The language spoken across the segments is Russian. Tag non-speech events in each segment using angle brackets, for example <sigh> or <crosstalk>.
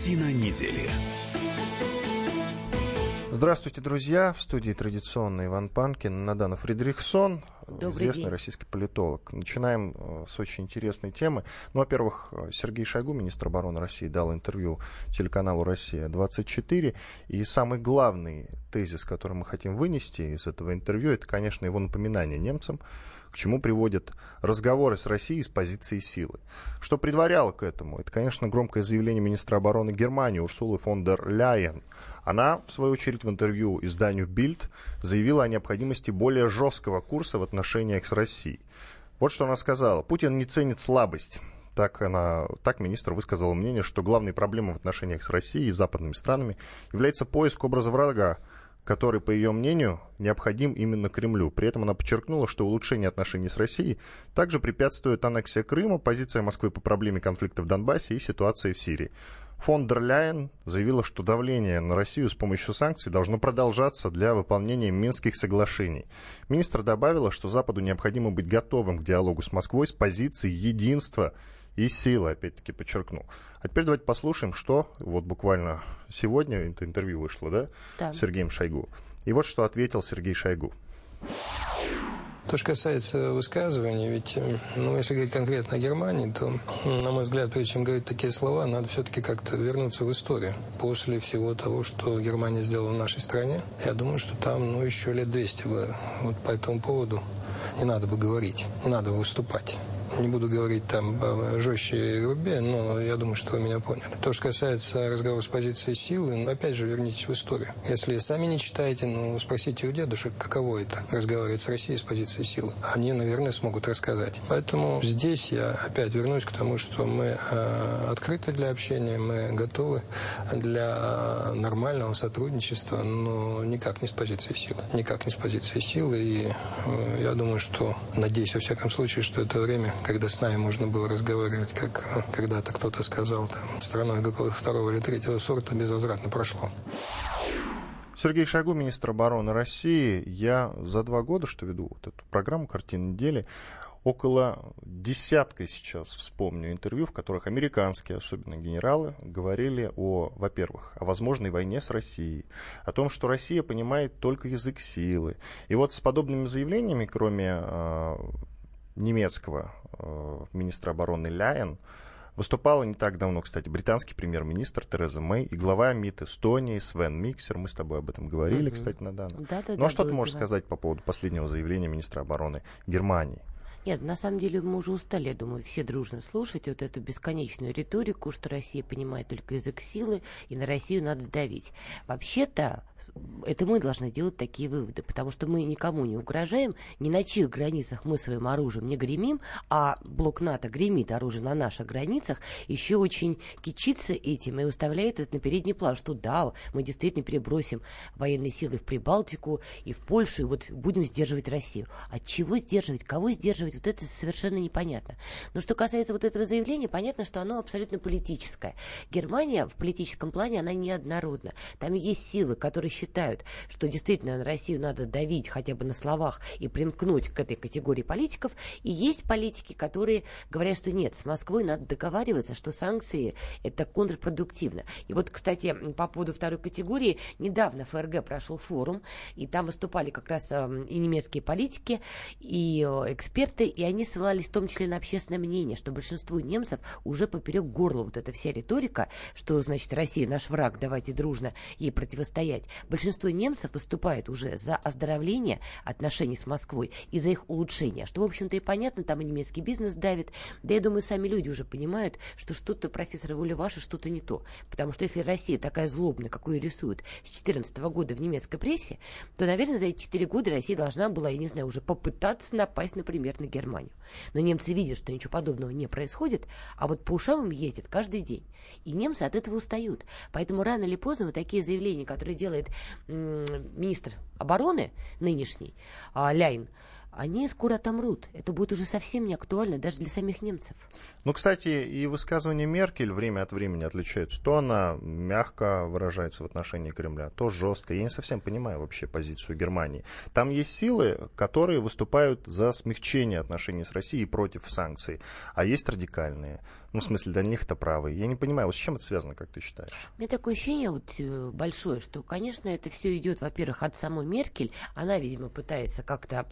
Картина недели. Здравствуйте, друзья. В студии традиционный Иван Панкин, Надана Фридрихсон, Добрый известный день. российский политолог. Начинаем э, с очень интересной темы. Ну, во-первых, э, Сергей Шойгу, министр обороны России, дал интервью телеканалу «Россия-24». И самый главный тезис, который мы хотим вынести из этого интервью, это, конечно, его напоминание немцам, к чему приводят разговоры с Россией с позиции силы. Что предваряло к этому? Это, конечно, громкое заявление министра обороны Германии Урсулы фон дер Ляйен. Она, в свою очередь, в интервью изданию Bild заявила о необходимости более жесткого курса в отношениях с Россией. Вот что она сказала. Путин не ценит слабость. Так, она, так министр высказала мнение, что главной проблемой в отношениях с Россией и западными странами является поиск образа врага, который, по ее мнению, необходим именно Кремлю. При этом она подчеркнула, что улучшение отношений с Россией также препятствует аннексия Крыма, позиция Москвы по проблеме конфликта в Донбассе и ситуации в Сирии. Фон дер Ляйен заявила, что давление на Россию с помощью санкций должно продолжаться для выполнения Минских соглашений. Министр добавила, что Западу необходимо быть готовым к диалогу с Москвой с позиции единства и силы, опять-таки подчеркну. А теперь давайте послушаем, что вот буквально сегодня это интервью вышло, да, Да. с Сергеем Шойгу. И вот что ответил Сергей Шойгу. То, что касается высказываний, ведь, э, ну, если говорить конкретно о Германии, то, на мой взгляд, прежде чем говорить такие слова, надо все-таки как-то вернуться в историю. После всего того, что Германия сделала в нашей стране, я думаю, что там, ну, еще лет 200 бы вот по этому поводу не надо бы говорить, не надо бы выступать. Не буду говорить там э, жестче и грубее, но я думаю, что вы меня поняли. То, что касается разговора с позиции силы, ну, опять же, вернитесь в историю. Если сами не читаете, ну, спросите у дедушек, каково это, разговаривать с Россией с позиции силы. Они, наверное, смогут рассказать. Поэтому здесь я опять вернусь к тому, что мы э, открыты для общения, мы готовы для нормального сотрудничества, но никак не с позиции силы. Никак не с позиции силы. И э, я думаю, что, надеюсь, во всяком случае, что это время, когда с нами можно было разговаривать, как э, когда-то кто-то сказал, там, страной какого-то второго или третьего сорта безвозвратно прошло. Сергей Шойгу, министр обороны России. Я за два года, что веду вот эту программу «Картина недели», около десятка сейчас вспомню интервью, в которых американские, особенно генералы, говорили о, во-первых, о возможной войне с Россией, о том, что Россия понимает только язык силы. И вот с подобными заявлениями, кроме э, немецкого э, министра обороны Ляйен, Выступала не так давно, кстати, британский премьер-министр Тереза Мэй и глава МИД Эстонии Свен Миксер. Мы с тобой об этом говорили, Мгм. кстати, Надана. Да-да-да, Ну а что ты можешь дело. сказать по поводу последнего заявления министра обороны Германии? Нет, на самом деле мы уже устали, я думаю, все дружно слушать вот эту бесконечную риторику, что Россия понимает только язык силы, и на Россию надо давить. Вообще-то, это мы должны делать такие выводы, потому что мы никому не угрожаем, ни на чьих границах мы своим оружием не гремим, а блок НАТО гремит оружие на наших границах, еще очень кичится этим и выставляет это на передний план, что да, мы действительно перебросим военные силы в Прибалтику и в Польшу, и вот будем сдерживать Россию. От чего сдерживать? Кого сдерживать? Вот это совершенно непонятно. Но что касается вот этого заявления, понятно, что оно абсолютно политическое. Германия в политическом плане, она неоднородна. Там есть силы, которые считают, что действительно на Россию надо давить хотя бы на словах и примкнуть к этой категории политиков. И есть политики, которые говорят, что нет, с Москвой надо договариваться, что санкции это контрпродуктивно. И вот, кстати, по поводу второй категории, недавно ФРГ прошел форум, и там выступали как раз э, и немецкие политики, и э, эксперты, и они ссылались в том числе на общественное мнение, что большинству немцев уже поперек горла вот эта вся риторика, что, значит, Россия наш враг, давайте дружно ей противостоять. Большинство немцев выступает уже за оздоровление отношений с Москвой и за их улучшение, что, в общем-то, и понятно, там и немецкий бизнес давит, да я думаю, сами люди уже понимают, что что-то, профессор Воля Ваша, что-то не то. Потому что если Россия такая злобная, какую рисуют с 2014 года в немецкой прессе, то, наверное, за эти 4 года Россия должна была, я не знаю, уже попытаться напасть, например, на Германию. Но немцы видят, что ничего подобного не происходит, а вот по ушам им ездят каждый день. И немцы от этого устают. Поэтому рано или поздно вот такие заявления, которые делает министр обороны нынешний, а, Ляйн, они скоро отомрут. Это будет уже совсем не актуально даже для самих немцев. Ну, кстати, и высказывания Меркель время от времени отличаются. То она мягко выражается в отношении Кремля, то жестко. Я не совсем понимаю вообще позицию Германии. Там есть силы, которые выступают за смягчение отношений с Россией против санкций, а есть радикальные. Ну, в смысле, для них это правы. Я не понимаю, вот с чем это связано, как ты считаешь? У меня такое ощущение вот э, большое, что, конечно, это все идет, во-первых, от самой Меркель. Она, видимо, пытается как-то,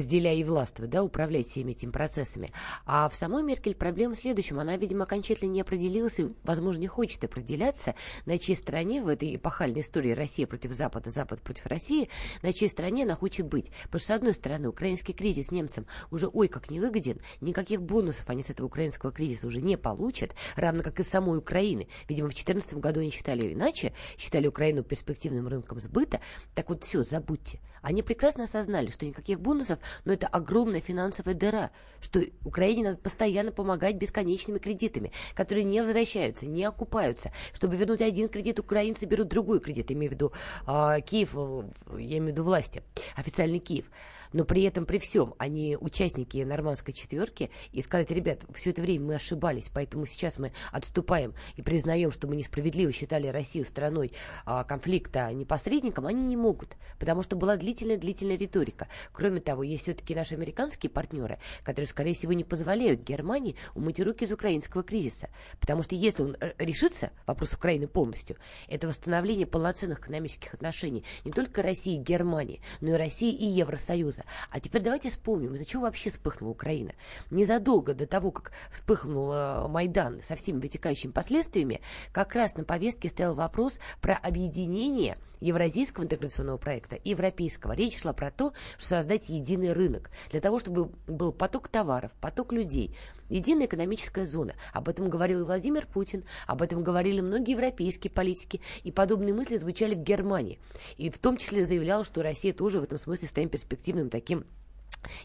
разделяя и властвовать, да, управлять всеми этими процессами. А в самой Меркель проблема в следующем. Она, видимо, окончательно не определилась и, возможно, не хочет определяться, на чьей стороне в этой эпохальной истории Россия против Запада, Запад против России, на чьей стороне она хочет быть. Потому что, с одной стороны, украинский кризис немцам уже ой как невыгоден, никаких бонусов они с этого украинского кризиса уже не получат, равно как и самой Украины. Видимо, в 2014 году они считали иначе, считали Украину перспективным рынком сбыта. Так вот, все, забудьте. Они прекрасно осознали, что никаких бонусов, но это огромная финансовая дыра, что Украине надо постоянно помогать бесконечными кредитами, которые не возвращаются, не окупаются. Чтобы вернуть один кредит, украинцы берут другой кредит, имею в виду э, Киев, я имею в виду власти, официальный Киев но при этом, при всем, они участники нормандской четверки, и сказать, ребят, все это время мы ошибались, поэтому сейчас мы отступаем и признаем, что мы несправедливо считали Россию страной а, конфликта, а не посредником, они не могут, потому что была длительная-длительная риторика. Кроме того, есть все-таки наши американские партнеры, которые, скорее всего, не позволяют Германии умыть руки из украинского кризиса, потому что если он э, решится, вопрос Украины полностью, это восстановление полноценных экономических отношений не только России и Германии, но и России и Евросоюза. Союза. А теперь давайте вспомним, из-за чего вообще вспыхнула Украина. Незадолго до того, как вспыхнул Майдан со всеми вытекающими последствиями, как раз на повестке стоял вопрос про объединение евразийского интеграционного проекта и европейского. Речь шла про то, что создать единый рынок, для того, чтобы был поток товаров, поток людей, единая экономическая зона. Об этом говорил Владимир Путин, об этом говорили многие европейские политики, и подобные мысли звучали в Германии. И в том числе заявлял, что Россия тоже в этом смысле станет перспективным таким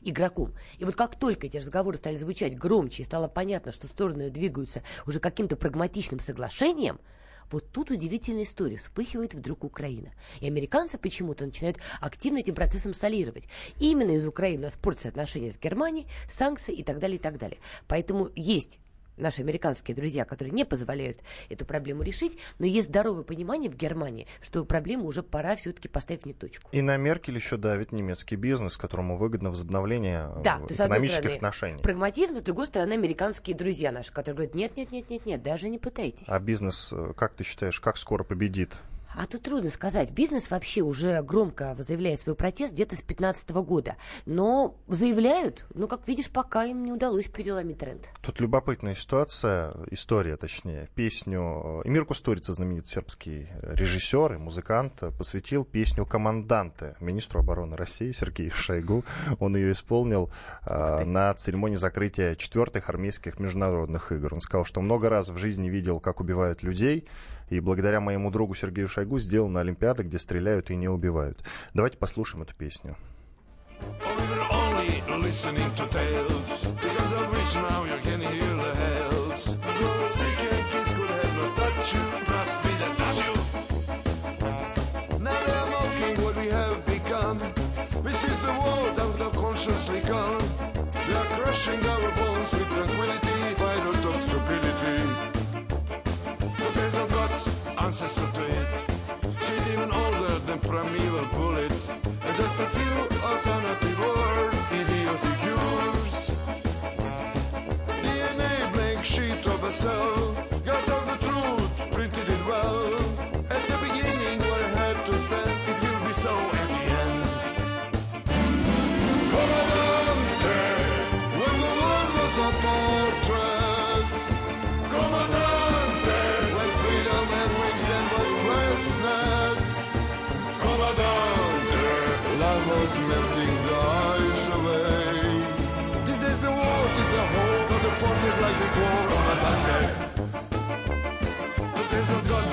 игроком. И вот как только эти разговоры стали звучать громче и стало понятно, что стороны двигаются уже каким-то прагматичным соглашением, вот тут удивительная история. Вспыхивает вдруг Украина. И американцы почему-то начинают активно этим процессом солировать. И именно из Украины у нас портятся отношения с Германией, санкции и так далее, и так далее. Поэтому есть наши американские друзья, которые не позволяют эту проблему решить, но есть здоровое понимание в Германии, что проблему уже пора все-таки поставить не точку. И на Меркель еще давит немецкий бизнес, которому выгодно возобновление да, э, экономических стороны, отношений. Прагматизм, с другой стороны, американские друзья наши, которые говорят, нет, нет, нет, нет, нет, даже не пытайтесь. А бизнес, э, как ты считаешь, как скоро победит? А тут трудно сказать. Бизнес вообще уже громко заявляет свой протест где-то с 2015 года. Но заявляют, ну, как видишь, пока им не удалось переломить тренд. Тут любопытная ситуация, история точнее. Песню Эмир Кустурица, знаменитый сербский режиссер и музыкант, посвятил песню «Команданте» министру обороны России Сергею Шойгу. Он ее исполнил э, на церемонии закрытия четвертых армейских международных игр. Он сказал, что много раз в жизни видел, как убивают людей, и благодаря моему другу Сергею Шойгу сделана Олимпиада, где стреляют и не убивают. Давайте послушаем эту песню. consciously just a few, oceanography words, CBO secures. Melting ice away. These days the world is a whole, not a fortress like before on a Monday. But there's a God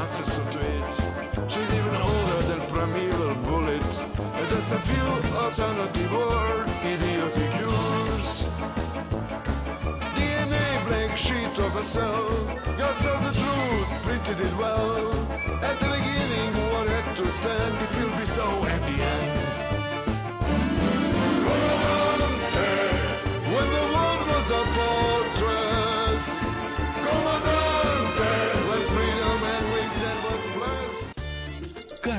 ancestor to it. She's even older than primeval bullet. And just a few alternative words, idiosyncures. DNA blank sheet of a cell. God told the truth, printed it well. At the beginning, what had to stand, it will be so at the end.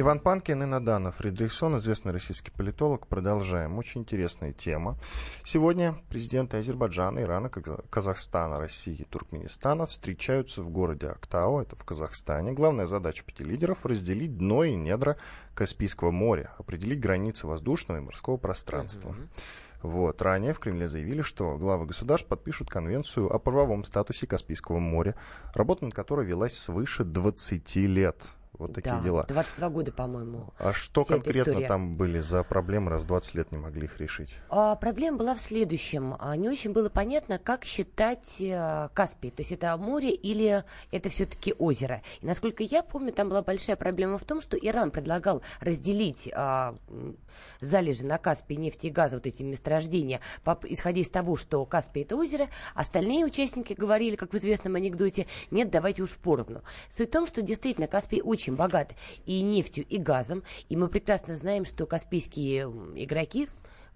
Иван Панкин и Надана Фридрихсон, известный российский политолог. Продолжаем. Очень интересная тема. Сегодня президенты Азербайджана, Ирана, Казахстана, России и Туркменистана встречаются в городе Актау, это в Казахстане. Главная задача пяти лидеров – разделить дно и недра Каспийского моря, определить границы воздушного и морского пространства. Uh-huh. Вот. Ранее в Кремле заявили, что главы государств подпишут конвенцию о правовом статусе Каспийского моря, работа над которой велась свыше 20 лет. Вот такие да, дела. 22 года, по-моему. А что конкретно там были за проблемы, раз 20 лет не могли их решить? А, проблема была в следующем. А, не очень было понятно, как считать а, Каспий. То есть это море или это все-таки озеро. И насколько я помню, там была большая проблема в том, что Иран предлагал разделить а, залежи на Каспии нефти и газа, вот эти месторождения, по, исходя из того, что Каспий это озеро, остальные участники говорили, как в известном анекдоте, нет, давайте уж поровну. Суть в том, что действительно Каспий очень богат и нефтью, и газом, и мы прекрасно знаем, что каспийские игроки,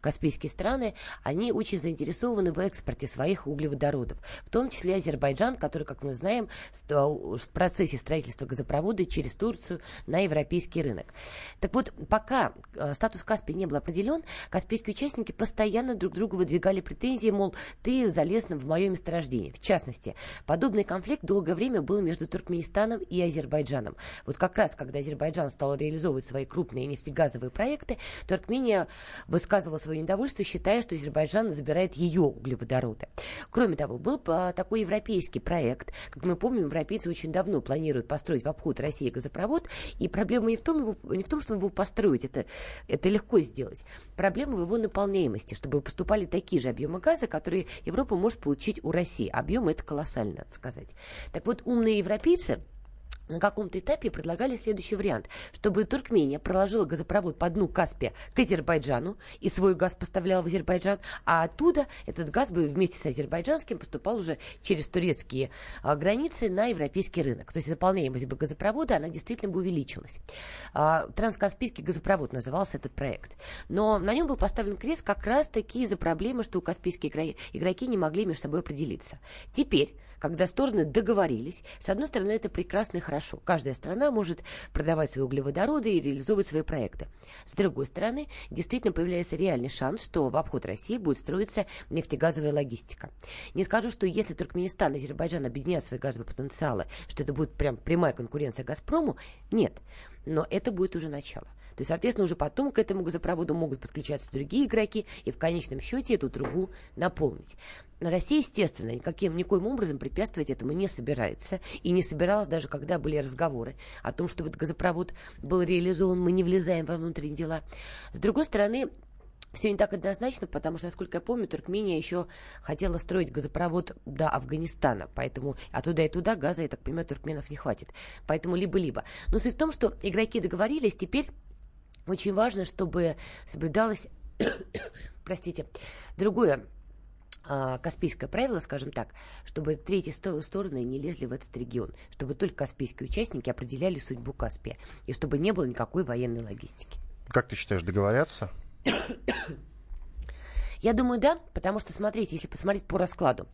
Каспийские страны, они очень заинтересованы в экспорте своих углеводородов, в том числе Азербайджан, который, как мы знаем, в процессе строительства газопровода через Турцию на европейский рынок. Так вот, пока э, статус Каспия не был определен, каспийские участники постоянно друг другу выдвигали претензии, мол, ты залез в мое месторождение. В частности, подобный конфликт долгое время был между Туркменистаном и Азербайджаном. Вот как раз, когда Азербайджан стал реализовывать свои крупные нефтегазовые проекты, Туркмения высказывала свою свое недовольство, считая, что Азербайджан забирает ее углеводороды. Кроме того, был такой европейский проект. Как мы помним, европейцы очень давно планируют построить в обход России газопровод, и проблема не в том, его, не в том чтобы его построить, это, это легко сделать. Проблема в его наполняемости, чтобы поступали такие же объемы газа, которые Европа может получить у России. Объем это колоссально, надо сказать. Так вот, умные европейцы на каком-то этапе предлагали следующий вариант, чтобы Туркмения проложила газопровод по дну Каспия к Азербайджану и свой газ поставляла в Азербайджан, а оттуда этот газ бы вместе с азербайджанским поступал уже через турецкие а, границы на европейский рынок. То есть заполняемость бы газопровода, она действительно бы увеличилась. А, Транскаспийский газопровод назывался этот проект. Но на нем был поставлен крест как раз таки из-за проблемы, что каспийские игроки не могли между собой определиться. Теперь когда стороны договорились. С одной стороны, это прекрасно и хорошо. Каждая страна может продавать свои углеводороды и реализовывать свои проекты. С другой стороны, действительно появляется реальный шанс, что в обход России будет строиться нефтегазовая логистика. Не скажу, что если Туркменистан и Азербайджан объединят свои газовые потенциалы, что это будет прям прямая конкуренция Газпрому, нет. Но это будет уже начало. То есть, соответственно, уже потом к этому газопроводу могут подключаться другие игроки и в конечном счете эту трубу наполнить. Россия, естественно, никаким, никоим образом препятствовать этому не собирается. И не собиралась даже, когда были разговоры о том, чтобы этот газопровод был реализован, мы не влезаем во внутренние дела. С другой стороны, все не так однозначно, потому что, насколько я помню, Туркмения еще хотела строить газопровод до Афганистана, поэтому а туда и туда газа, я так понимаю, туркменов не хватит. Поэтому либо-либо. Но суть в том, что игроки договорились, теперь очень важно, чтобы соблюдалось, <coughs> простите, другое а, Каспийское правило, скажем так, чтобы третьи стороны не лезли в этот регион, чтобы только каспийские участники определяли судьбу Каспия, и чтобы не было никакой военной логистики. Как ты считаешь, договорятся? <coughs> Я думаю, да, потому что, смотрите, если посмотреть по раскладу,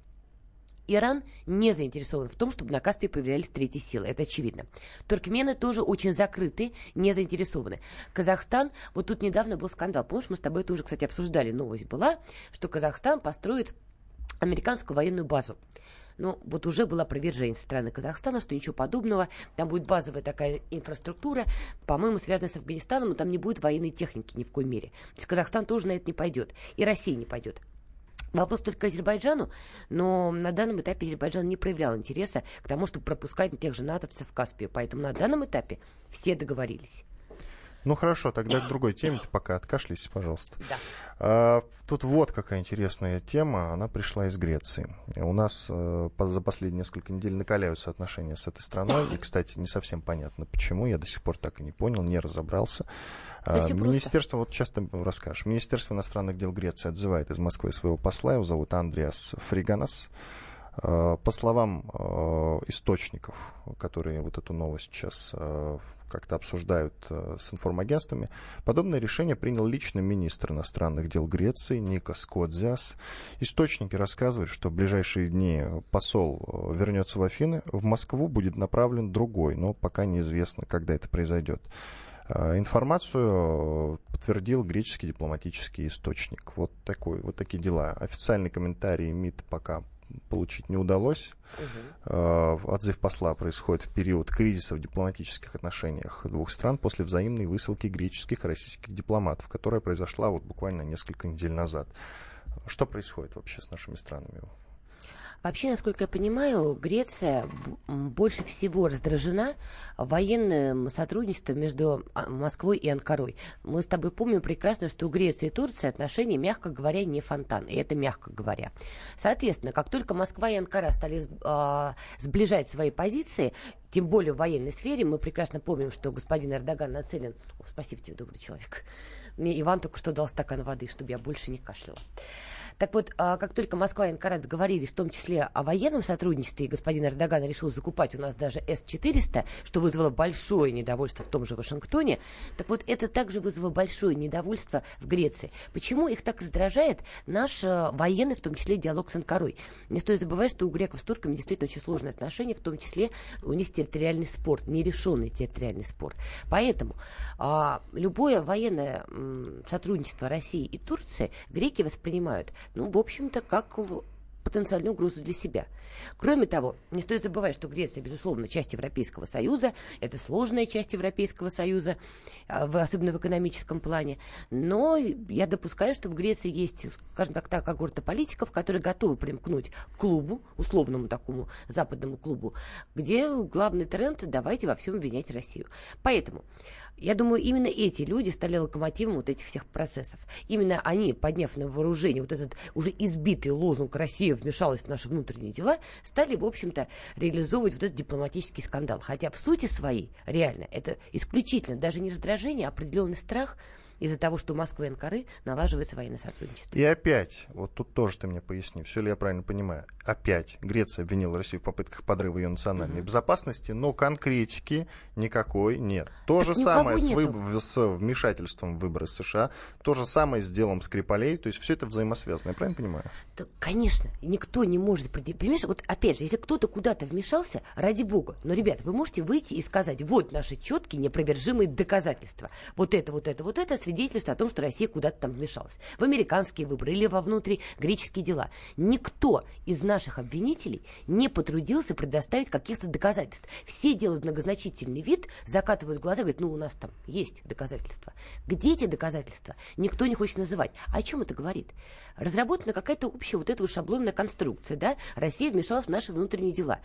Иран не заинтересован в том, чтобы на Каспии появлялись третьи силы. Это очевидно. Туркмены тоже очень закрыты, не заинтересованы. Казахстан, вот тут недавно был скандал. Помнишь, мы с тобой тоже, кстати, обсуждали. Новость была, что Казахстан построит американскую военную базу. Но ну, вот уже было опровержение со стороны Казахстана, что ничего подобного. Там будет базовая такая инфраструктура, по-моему, связанная с Афганистаном, но там не будет военной техники ни в коей мере. То есть Казахстан тоже на это не пойдет. И Россия не пойдет. Вопрос только Азербайджану, но на данном этапе Азербайджан не проявлял интереса к тому, чтобы пропускать тех же натовцев в Каспию. Поэтому на данном этапе все договорились. Ну хорошо, тогда к другой теме, ты пока откашляйся, пожалуйста. Да. А, тут вот какая интересная тема, она пришла из Греции. У нас а, за последние несколько недель накаляются отношения с этой страной, и, кстати, не совсем понятно, почему, я до сих пор так и не понял, не разобрался. А, Министерство, вот часто расскажешь, Министерство иностранных дел Греции отзывает из Москвы своего посла, его зовут Андреас Фриганас. А, по словам а, источников, которые вот эту новость сейчас как-то обсуждают с информагентствами, подобное решение принял лично министр иностранных дел Греции Никос Кодзиас. Источники рассказывают, что в ближайшие дни посол вернется в Афины, в Москву будет направлен другой, но пока неизвестно, когда это произойдет. Э, информацию подтвердил греческий дипломатический источник. Вот, такой, вот такие дела. Официальный комментарий МИД пока получить не удалось. Угу. Отзыв посла происходит в период кризиса в дипломатических отношениях двух стран после взаимной высылки греческих и российских дипломатов, которая произошла вот буквально несколько недель назад. Что происходит вообще с нашими странами Вообще, насколько я понимаю, Греция больше всего раздражена военным сотрудничеством между а, Москвой и Анкарой. Мы с тобой помним прекрасно, что у Греции и Турции отношения, мягко говоря, не фонтан. И это мягко говоря. Соответственно, как только Москва и Анкара стали э, сближать свои позиции, тем более в военной сфере, мы прекрасно помним, что господин Эрдоган нацелен... О, спасибо тебе, добрый человек. Мне Иван только что дал стакан воды, чтобы я больше не кашляла. Так вот, а, как только Москва и Анкара договорились, в том числе о военном сотрудничестве, и господин Эрдоган решил закупать у нас даже С-400, что вызвало большое недовольство в том же Вашингтоне, так вот, это также вызвало большое недовольство в Греции. Почему их так раздражает наш а, военный, в том числе, диалог с Анкарой? Не стоит забывать, что у греков с турками действительно очень сложные отношения, в том числе у них территориальный спор, нерешенный территориальный спор. Поэтому а, любое военное м, сотрудничество России и Турции греки воспринимают ну, в общем-то, как потенциальную угрозу для себя. Кроме того, не стоит забывать, что Греция, безусловно, часть Европейского Союза, это сложная часть Европейского Союза, а, особенно в экономическом плане, но я допускаю, что в Греции есть, скажем так, та когорта политиков, которые готовы примкнуть к клубу, условному такому западному клубу, где главный тренд – давайте во всем обвинять Россию. Поэтому я думаю, именно эти люди стали локомотивом вот этих всех процессов. Именно они, подняв на вооружение вот этот уже избитый лозунг «Россия вмешалась в наши внутренние дела», стали, в общем-то, реализовывать вот этот дипломатический скандал. Хотя в сути своей, реально, это исключительно даже не раздражение, а определенный страх – из-за того, что Москва и Анкары налаживают военное сотрудничество. И опять, вот тут тоже ты мне поясни, все ли я правильно понимаю, опять Греция обвинила Россию в попытках подрыва ее национальной mm-hmm. безопасности, но конкретики никакой нет. То так же самое с, вы, с вмешательством в выборы США, то же самое с делом Скрипалей, то есть все это взаимосвязано, я правильно понимаю? Да, конечно, никто не может, понимаешь, вот опять же, если кто-то куда-то вмешался, ради бога, но, ребят, вы можете выйти и сказать, вот наши четкие, непровержимые доказательства, вот это, вот это, вот это, свидетельство о том, что Россия куда-то там вмешалась. В американские выборы или во внутригреческие дела. Никто из наших обвинителей не потрудился предоставить каких-то доказательств. Все делают многозначительный вид, закатывают глаза и говорят, ну у нас там есть доказательства. Где эти доказательства? Никто не хочет называть. О чем это говорит? Разработана какая-то общая вот эта вот шаблонная конструкция, да? Россия вмешалась в наши внутренние дела.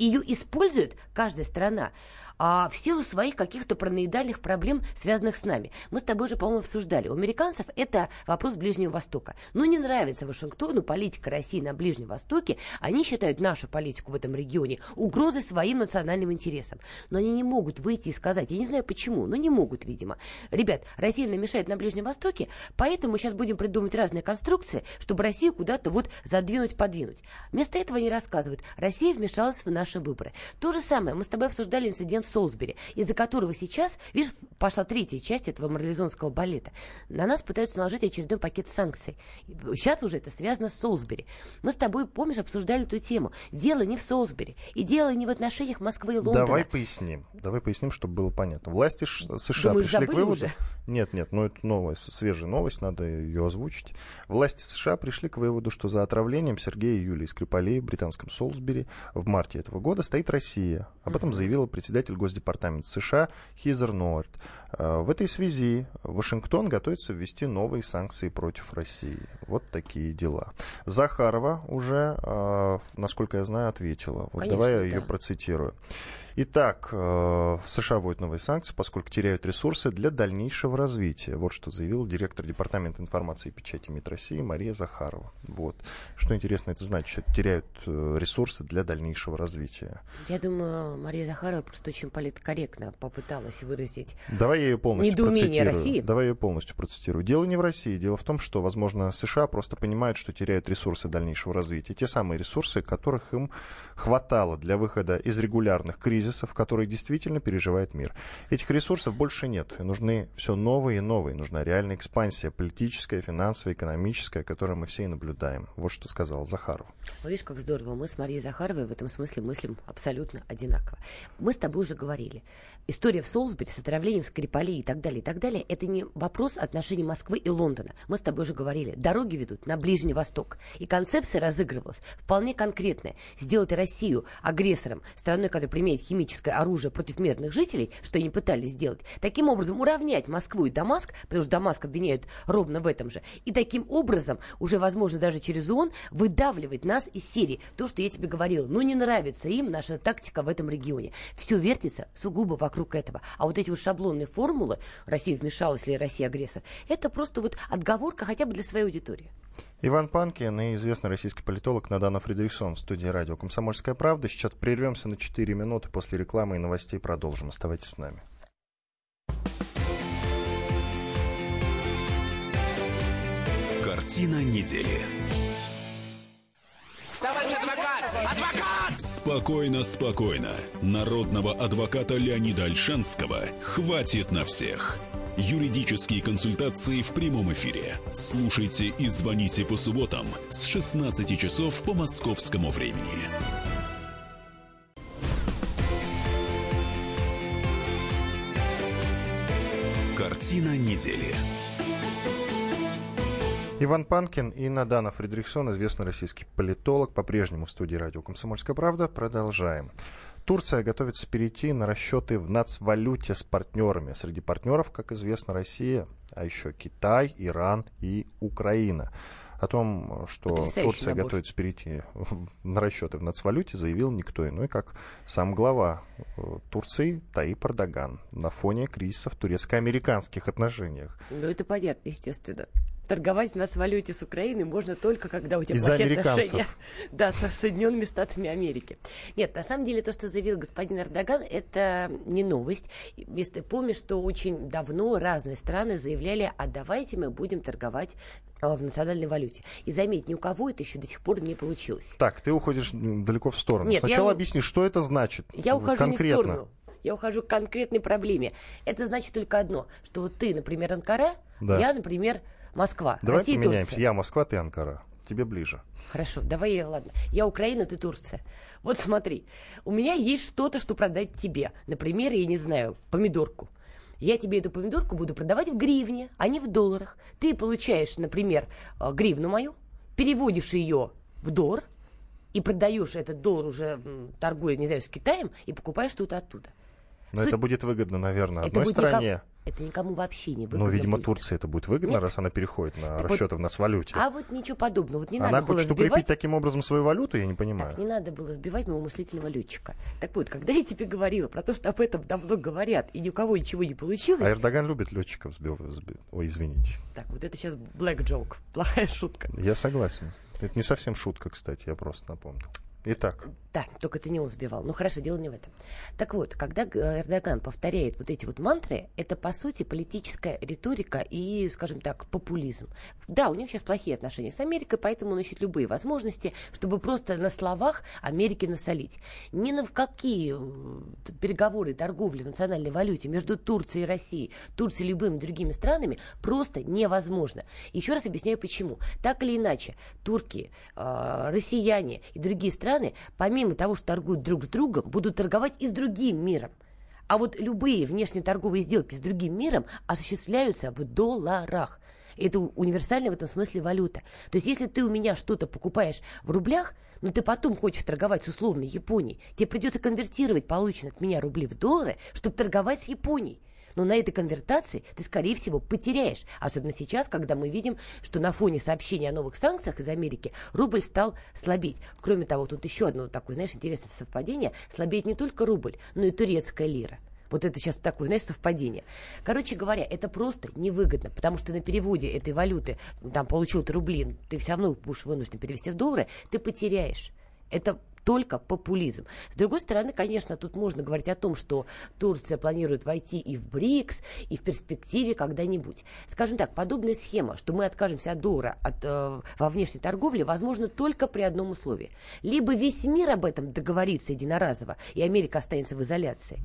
Ее использует каждая страна а, в силу своих каких-то параноидальных проблем, связанных с нами. Мы с тобой же, по-моему, обсуждали. У американцев это вопрос Ближнего Востока. Ну, не нравится Вашингтону политика России на Ближнем Востоке. Они считают нашу политику в этом регионе угрозой своим национальным интересам. Но они не могут выйти и сказать, я не знаю почему, но не могут, видимо. Ребят, Россия намешает на Ближнем Востоке, поэтому мы сейчас будем придумывать разные конструкции, чтобы Россию куда-то вот задвинуть, подвинуть. Вместо этого они рассказывают, Россия вмешалась в наши выборы. То же самое, мы с тобой обсуждали инцидент Солсбери, из-за которого сейчас, видишь, пошла третья часть этого марлезонского балета. На нас пытаются наложить очередной пакет санкций. Сейчас уже это связано с Солсбери. Мы с тобой, помнишь, обсуждали эту тему. Дело не в Солсбери, и дело не в отношениях Москвы и Лондона. Давай поясним, давай поясним, чтобы было понятно. Власти США Думаешь, пришли к выводу... Уже? Нет, нет, ну это новая, свежая новость, надо ее озвучить. Власти США пришли к выводу, что за отравлением Сергея и Юлии Скрипалей в британском Солсбери в марте этого года стоит Россия. Об этом заявила председатель Госдепартамента США Хизер Норт. Э, в этой связи Вашингтон готовится ввести новые санкции против России. Вот такие дела. Захарова уже, э, насколько я знаю, ответила. Вот Конечно, давай я да. ее процитирую. Итак, э, США вводят новые санкции, поскольку теряют ресурсы для дальнейшего развития. Вот что заявил директор Департамента информации и печати МИД России Мария Захарова. Вот. Что интересно это значит? Теряют э, ресурсы для дальнейшего развития. Я думаю, Мария Захарова просто очень политкорректно попыталась выразить Давай я ее полностью Недоумение процитирую. России. Давай я ее полностью процитирую. Дело не в России. Дело в том, что, возможно, США просто понимают, что теряют ресурсы дальнейшего развития. Те самые ресурсы, которых им хватало для выхода из регулярных кризисов, которые действительно переживает мир. Этих ресурсов больше нет. И нужны все новые и новые. Нужна реальная экспансия, политическая, финансовая, экономическая, которую мы все и наблюдаем. Вот что сказал Захаров. Ну, Видишь, как здорово. Мы с Марией Захаровой в этом смысле мыслим абсолютно одинаково. Мы с тобой уже говорили. История в Солсбери с отравлением Скрипалей и так далее, и так далее, это не вопрос отношений Москвы и Лондона. Мы с тобой уже говорили. Дороги ведут на Ближний Восток. И концепция разыгрывалась вполне конкретная. Сделать Россию агрессором, страной, которая применяет химическое оружие против мирных жителей, что они пытались сделать. Таким образом, уравнять Москву и Дамаск, потому что Дамаск обвиняют ровно в этом же. И таким образом, уже, возможно, даже через ООН, выдавливать нас из Сирии. То, что я тебе говорила. Ну, не нравится им наша тактика в этом регионе. Все вертится сугубо вокруг этого. А вот эти вот шаблонные формулы, Россия вмешалась или Россия агрессор, это просто вот отговорка хотя бы для своей аудитории. Иван Панкин и известный российский политолог Надана Фредериксон в студии радио «Комсомольская правда». Сейчас прервемся на 4 минуты после рекламы и новостей. Продолжим. Оставайтесь с нами. Картина недели. Товарищ адвокат! Адвокат! Спокойно, спокойно. Народного адвоката Леонида Альшанского хватит на всех. Юридические консультации в прямом эфире. Слушайте и звоните по субботам с 16 часов по московскому времени. Картина недели. Иван Панкин и Надана Фредериксон, известный российский политолог, по-прежнему в студии радио «Комсомольская правда». Продолжаем. Турция готовится перейти на расчеты в нацвалюте с партнерами. Среди партнеров, как известно, Россия, а еще Китай, Иран и Украина. О том, что Потрясающий Турция набор. готовится перейти на расчеты в нацвалюте, заявил никто иной, как сам глава э, Турции Таип Эрдоган на фоне кризиса в турецко-американских отношениях. Ну, это понятно, естественно. Торговать у нас в валюте с Украиной можно только, когда у тебя Из-за плохие отношения <laughs> да, со Соединенными Штатами Америки. Нет, на самом деле то, что заявил господин Эрдоган, это не новость. Если ты помнишь, что очень давно разные страны заявляли, а давайте мы будем торговать а, в национальной валюте. И заметь, ни у кого это еще до сих пор не получилось. Так, ты уходишь далеко в сторону. Нет, Сначала я- объясни, что это значит. Я ухожу не в конкретно. сторону. Я ухожу к конкретной проблеме. Это значит только одно, что вот ты, например, Анкара, Да. я, например, Москва. Давай Россия поменяемся. Турция. Я Москва, ты Анкара. Тебе ближе. Хорошо, давай, ладно. Я Украина, ты Турция. Вот смотри, у меня есть что-то, что продать тебе. Например, я не знаю, помидорку. Я тебе эту помидорку буду продавать в гривне, а не в долларах. Ты получаешь, например, э, гривну мою, переводишь ее в доллар и продаешь этот доллар уже, торгуя, не знаю, с Китаем, и покупаешь что-то оттуда. Но Суть- это будет выгодно, наверное, Это одной стране. Это никому вообще не выгодно Но, видимо, будет. Турции это будет выгодно, Нет. раз она переходит на Так вот- расчеты в нацвалюте. А вот ничего подобного. Вот не Она надо было хочет сбивать. укрепить таким образом свою валюту, я не понимаю. Так, не надо было сбивать моего мыслительного летчика. Так вот, когда я тебе говорила про то, что об этом давно говорят, и ни у кого ничего не получилось, А Эрдоган любит летчиков сбив... сби- Ой, извините. так, вот это сейчас black joke, <laughs> плохая шутка. Я согласен. Это не совсем шутка, кстати, я просто напомню. Итак, Да, только это не сбивал. Ну хорошо, дело не в этом. Так вот, когда э, Эрдоган повторяет вот эти вот мантры, это по сути политическая риторика и, скажем так, популизм. Да, у них сейчас плохие отношения с Америкой, поэтому он ищет любые возможности, чтобы просто на словах Америке насолить. Ни на какие э, переговоры, торговли в национальной валюте между Турцией и Россией, Турцией и любыми другими странами просто невозможно. Еще раз объясняю почему. Так или иначе, турки, э, россияне и другие страны, помимо того, что торгуют друг с другом, будут торговать и с другим миром. А вот любые внешнеторговые сделки с другим миром осуществляются в долларах. Это универсальная в этом смысле валюта. То есть, если ты у меня что-то покупаешь в рублях, но ты потом хочешь торговать с условной Японией, тебе придется конвертировать полученные от меня рубли в доллары, чтобы торговать с Японией. Но на этой конвертации ты, скорее всего, потеряешь. Особенно сейчас, когда мы видим, что на фоне сообщения о новых санкциях из Америки рубль стал слабеть. Кроме того, тут еще одно такое, знаешь, интересное совпадение. Слабеет не только рубль, но и турецкая лира. Вот это сейчас такое, знаешь, совпадение. Короче говоря, это просто невыгодно, потому что на переводе этой валюты, там, получил ты рубли, ты все равно будешь вынужден перевести в доллары, ты потеряешь. Это только популизм. С другой стороны, конечно, тут можно говорить о том, что Турция планирует войти и в БРИКС, и в перспективе когда-нибудь. Скажем так, подобная схема, что мы откажемся от доллара от, э, во внешней торговле, возможно только при одном условии. Либо весь мир об этом договорится единоразово, и Америка останется в изоляции,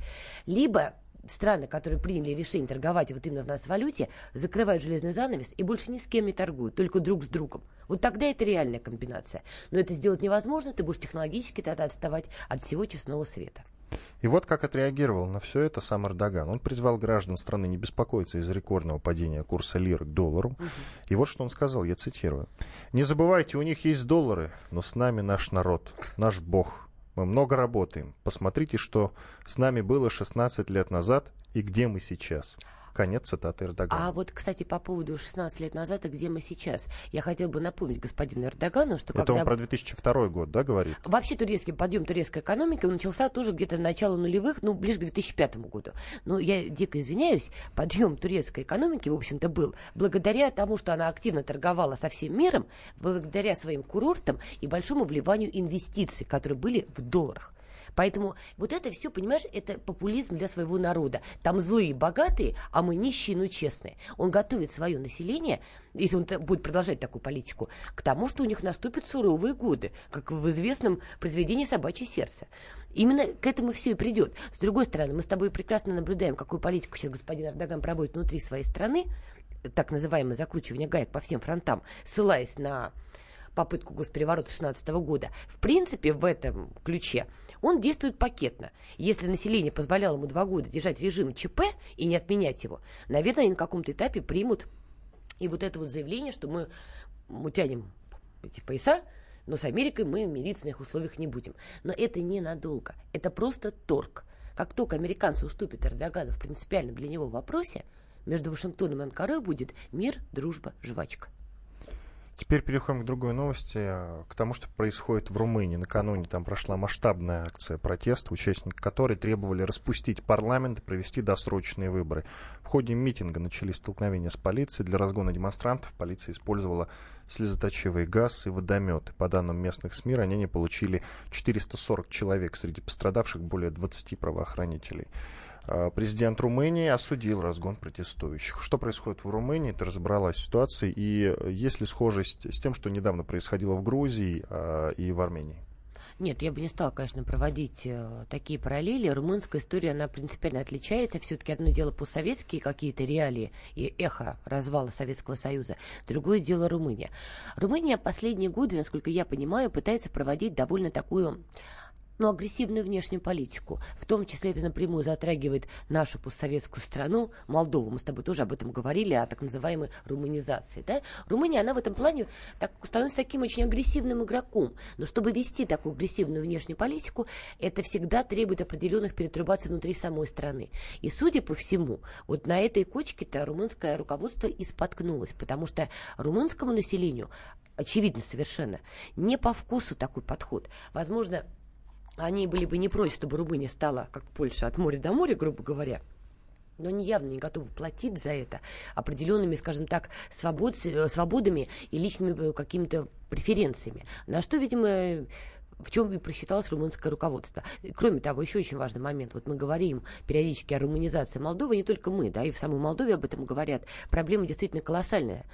либо страны, которые приняли решение торговать вот именно в нас валюте, закрывают железный занавес и больше ни с кем не торгуют, только друг с другом. Вот тогда это реальная комбинация. Но это сделать невозможно, ты будешь технологически тогда отставать от всего честного света. И вот как отреагировал на все это сам Эрдоган. Он призвал граждан страны не беспокоиться из-за рекордного падения курса лиры к доллару. Угу. И вот что он сказал, я цитирую. «Не забывайте, у них есть доллары, но с нами наш народ, наш Бог, мы много работаем. Посмотрите, что с нами было 16 лет назад и где мы сейчас. Конец цитаты Эрдогана. А вот, кстати, по поводу 16 лет назад и где мы сейчас. Я хотел бы напомнить господину Эрдогану, что Это когда... он про 2002 год, да, говорит? Вообще турецкий подъем турецкой экономики начался тоже где-то начало нулевых, ну, ближе к 2005 году. Но я дико извиняюсь, <laughs> подъем турецкой экономики, в общем-то, был благодаря тому, что она активно торговала со всем миром, благодаря своим курортам и большому вливанию инвестиций, которые были в долларах. Поэтому вот это все, понимаешь, это популизм для своего народа. Там злые, богатые, а мы нищие, но честные. Он готовит свое население, если он будет продолжать такую политику, к тому, что у них наступят суровые годы, как в известном произведении «Собачье сердце». Именно к этому все и придет. С другой стороны, мы с тобой прекрасно наблюдаем, какую политику сейчас господин Эрдоган проводит внутри своей страны, так называемое закручивание гаек по всем фронтам, ссылаясь на попытку госпереворота 16 года. В принципе, в этом ключе он действует пакетно. Если население позволяло ему два года держать режим ЧП и не отменять его, наверное, они на каком-то этапе примут и вот это вот заявление, что мы утянем эти пояса, но с Америкой мы мириться на их условиях не будем. Но это ненадолго. Это просто торг. Как только американцы уступят Эрдогану в принципиальном для него вопросе, между Вашингтоном и Анкарой будет мир, дружба, жвачка. Теперь переходим к другой новости, к тому, что происходит в Румынии. Накануне там прошла масштабная акция протеста, участники которой требовали распустить парламент и провести досрочные выборы. В ходе митинга начались столкновения с полицией. Для разгона демонстрантов полиция использовала слезоточивый газ и водометы. По данным местных СМИ, ранения получили 440 человек, среди пострадавших более 20 правоохранителей. А, президент Румынии осудил разгон протестующих. Что происходит в Румынии? Ты разобралась в ситуации. И есть ли схожесть с тем, что недавно происходило в Грузии а, и в Армении? Нет, я бы не стала, конечно, проводить э, такие параллели. Румынская история, она принципиально отличается. Все-таки одно дело постсоветские какие-то реалии и эхо развала Советского Союза. Другое дело Румыния. Румыния последние годы, насколько я понимаю, пытается проводить довольно такую ну, агрессивную внешнюю политику. В том числе это напрямую затрагивает нашу постсоветскую страну, Молдову. Мы с тобой тоже об этом говорили, о так называемой румынизации. Да? Румыния, она в этом плане так, становится таким очень агрессивным игроком. Но чтобы вести такую агрессивную внешнюю политику, это всегда требует определенных перетрубаций внутри самой страны. И, судя по всему, вот на этой кочке-то румынское руководство и споткнулось, потому что румынскому населению очевидно совершенно не по вкусу такой подход. Возможно, они были бы не против, чтобы Румыния стала, как Польша, от моря до моря, грубо говоря, но они явно не готовы платить за это определенными, скажем так, свобод, свободами и личными э, какими-то преференциями. На что, видимо, в чем и просчиталось румынское руководство. Кроме того, еще очень важный момент. Вот мы говорим периодически о румынизации Молдовы, не только мы, да, и в самой Молдове об этом говорят. Проблема действительно колоссальная.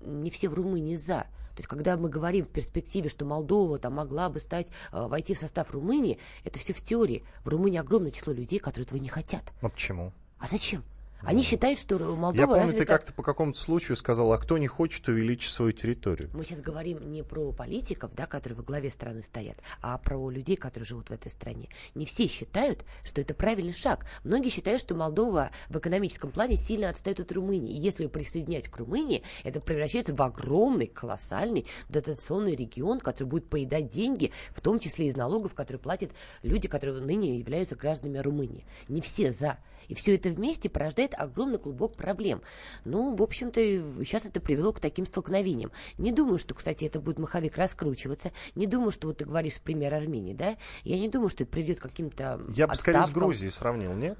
Не все в Румынии за. То есть, когда мы говорим в перспективе, что Молдова там могла бы стать, э, войти в состав Румынии, это все в теории. В Румынии огромное число людей, которые этого не хотят. А почему? А зачем? Они считают, что Молдова Я помню, развита... ты как-то по какому-то случаю сказал, а кто не хочет увеличить свою территорию? Мы сейчас говорим не про политиков, да, которые во главе страны стоят, а про людей, которые живут в этой стране. Не все считают, что это правильный шаг. Многие считают, что Молдова в экономическом плане сильно отстает от Румынии. И если ее присоединять к Румынии, это превращается в огромный, колоссальный дотационный регион, который будет поедать деньги, в том числе из налогов, которые платят люди, которые ныне являются гражданами Румынии. Не все за. И все это вместе порождает огромный клубок проблем. Ну, в общем-то, сейчас это привело к таким столкновениям. Не думаю, что, кстати, это будет маховик раскручиваться. Не думаю, что вот ты говоришь пример Армении, да? Я не думаю, что это приведет к каким-то Я бы скорее с. Грузией сравнил, нет?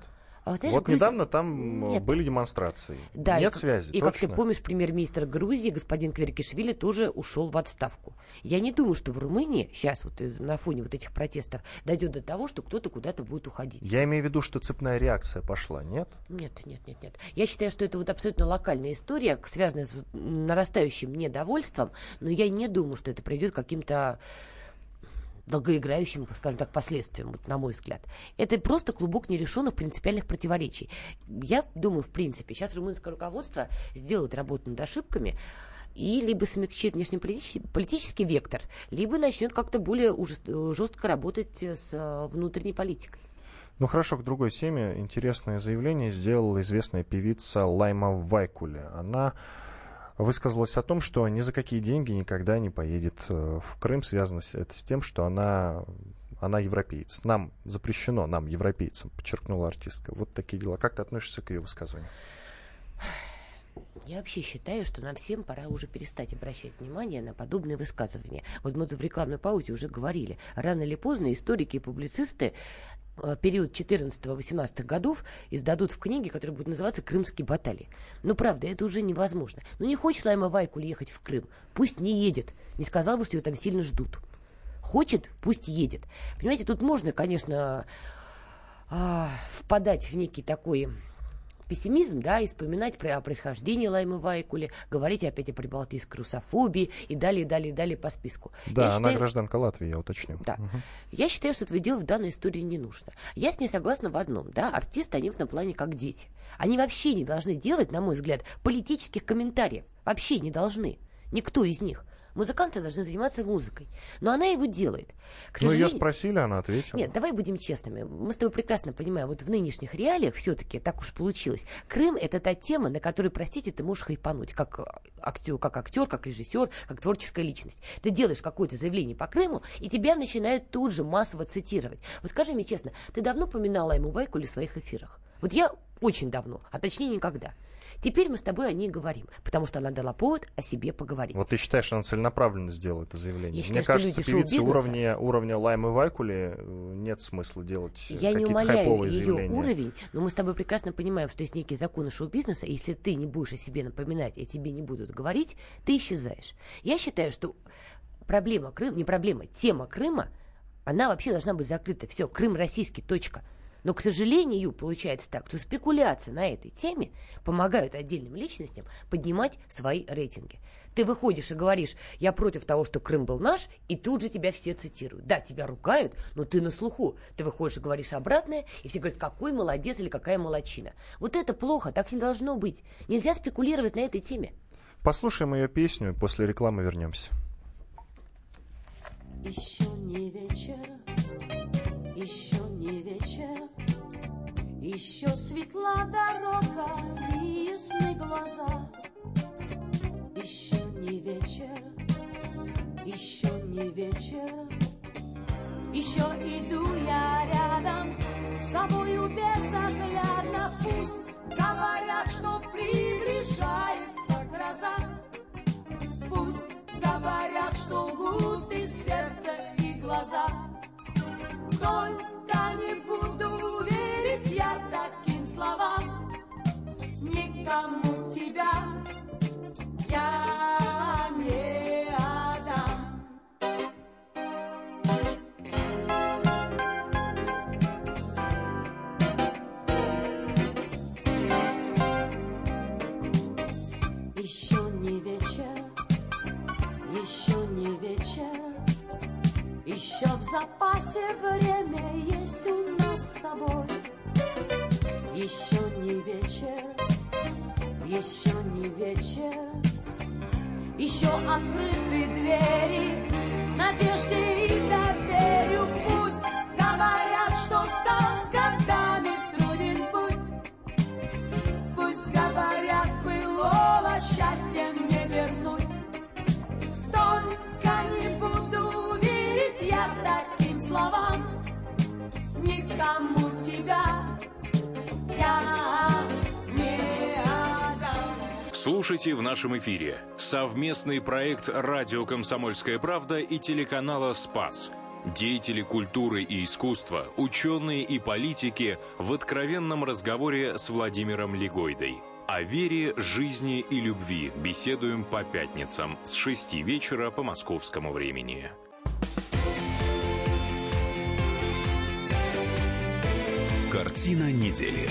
А вот, знаешь, вот Грузия- недавно там э, Нет. были демонстрации. Да, Нет и, связи, И как ты точно? помнишь, премьер-министр Грузии, господин Кверкишвили, тоже ушел в отставку. Я не думаю, что в Румынии сейчас вот на фоне вот этих протестов дойдет до того, что кто-то куда-то будет уходить. Я имею в виду, что цепная реакция пошла, нет? Нет, нет, нет, нет. Я считаю, что это вот абсолютно локальная история, связанная с нарастающим недовольством, но я не думаю, что это приведет к каким-то долгоиграющим, скажем так, последствиям, вот, на мой взгляд. Это просто клубок нерешенных принципиальных противоречий. Я думаю, в принципе, сейчас румынское руководство сделает работу над ошибками, и либо смягчит внешнеполитический политический вектор, либо начнет как-то более э, жестко работать с э, внутренней политикой. Ну хорошо, к другой теме. Интересное заявление сделала известная певица Лайма Вайкуле. Она высказалась о том, что ни за какие деньги никогда не поедет э, в Крым. Связано это с тем, что она, она европеец. Нам запрещено, нам, европейцам, подчеркнула артистка. Вот такие дела. Как ты относишься к ее высказыванию? Я вообще считаю, что нам всем пора уже перестать обращать внимание на подобные высказывания. Вот мы в рекламной паузе уже говорили. Рано или поздно историки и публицисты период 14-18 годов издадут в книге, которая будет называться «Крымские баталии». Ну, правда, это уже невозможно. Ну, не хочет Лайма Вайкуль ехать в Крым. Пусть не едет. Не сказал бы, что ее там сильно ждут. Хочет, пусть едет. Понимаете, тут можно, конечно, а, впадать в некий такой пессимизм, да, и вспоминать про о происхождении Лаймы Вайкули, говорить опять о прибалтийской русофобии и далее, далее, далее по списку. Да, Я она считаю- гражданка Латвии, я уточню. да. Я считаю, что этого делать в данной истории не нужно. Я с ней согласна в одном, да, артисты, они в этом плане как дети. Они вообще не должны делать, на мой взгляд, политических комментариев. Вообще не должны. Никто из них. Музыканты должны заниматься музыкой. Но она его делает. К Ну, ее сожалению... спросили, она ответила. Нет, давай будем честными. Мы с тобой прекрасно понимаем, вот в нынешних реалиях все-таки так уж получилось. Крым это та тема, на которой, простите, ты можешь хайпануть, как актер, как актер, как режиссер, как творческая личность. Ты делаешь какое-то заявление по Крыму, и тебя начинают тут же массово цитировать. Вот скажи мне честно, ты давно поминала ему Вайкуле в своих эфирах? Вот я очень давно, а точнее никогда. Теперь мы с тобой о ней говорим, потому что она дала повод о себе поговорить. Вот ты считаешь, она целенаправленно сделала это заявление? Я Мне считаю, что кажется, певице уровня, уровня Лаймы Вайкули э, нет смысла делать э, Я не умоляю ее заявления. уровень, но мы с тобой прекрасно понимаем, что есть некие законы шоу-бизнеса, и если ты не будешь о себе напоминать, и тебе не будут говорить, ты исчезаешь. Я считаю, что проблема Крыма, не проблема, тема Крыма, она вообще должна быть закрыта. Все, Крым российский, точка. Но, к сожалению, получается так, что спекуляции на этой теме помогают отдельным личностям поднимать свои рейтинги. Ты выходишь и говоришь, я против того, что Крым был наш, и тут же тебя все цитируют. Да, тебя ругают, но ты на слуху. Ты выходишь и говоришь обратное, и все говорят, какой молодец или какая молодчина. Вот это плохо, так не должно быть. Нельзя спекулировать на этой теме. Послушаем ее песню, после рекламы вернемся. Еще не вечер, еще не вечер, еще светла дорога и ясны глаза. Еще не вечер, еще не вечер, еще иду я рядом с тобою безоглядно. Пусть говорят, что приближается гроза. Пусть говорят, что лгут и сердце, и глаза. Только запасе время есть у нас с тобой. Еще не вечер, еще не вечер, еще открыты двери надежде и доверию. Пусть говорят, что стал с годами словам. Никому тебя я не Слушайте в нашем эфире совместный проект «Радио Комсомольская правда» и телеканала «Спас». Деятели культуры и искусства, ученые и политики в откровенном разговоре с Владимиром Легойдой. О вере, жизни и любви беседуем по пятницам с 6 вечера по московскому времени. Картина недели.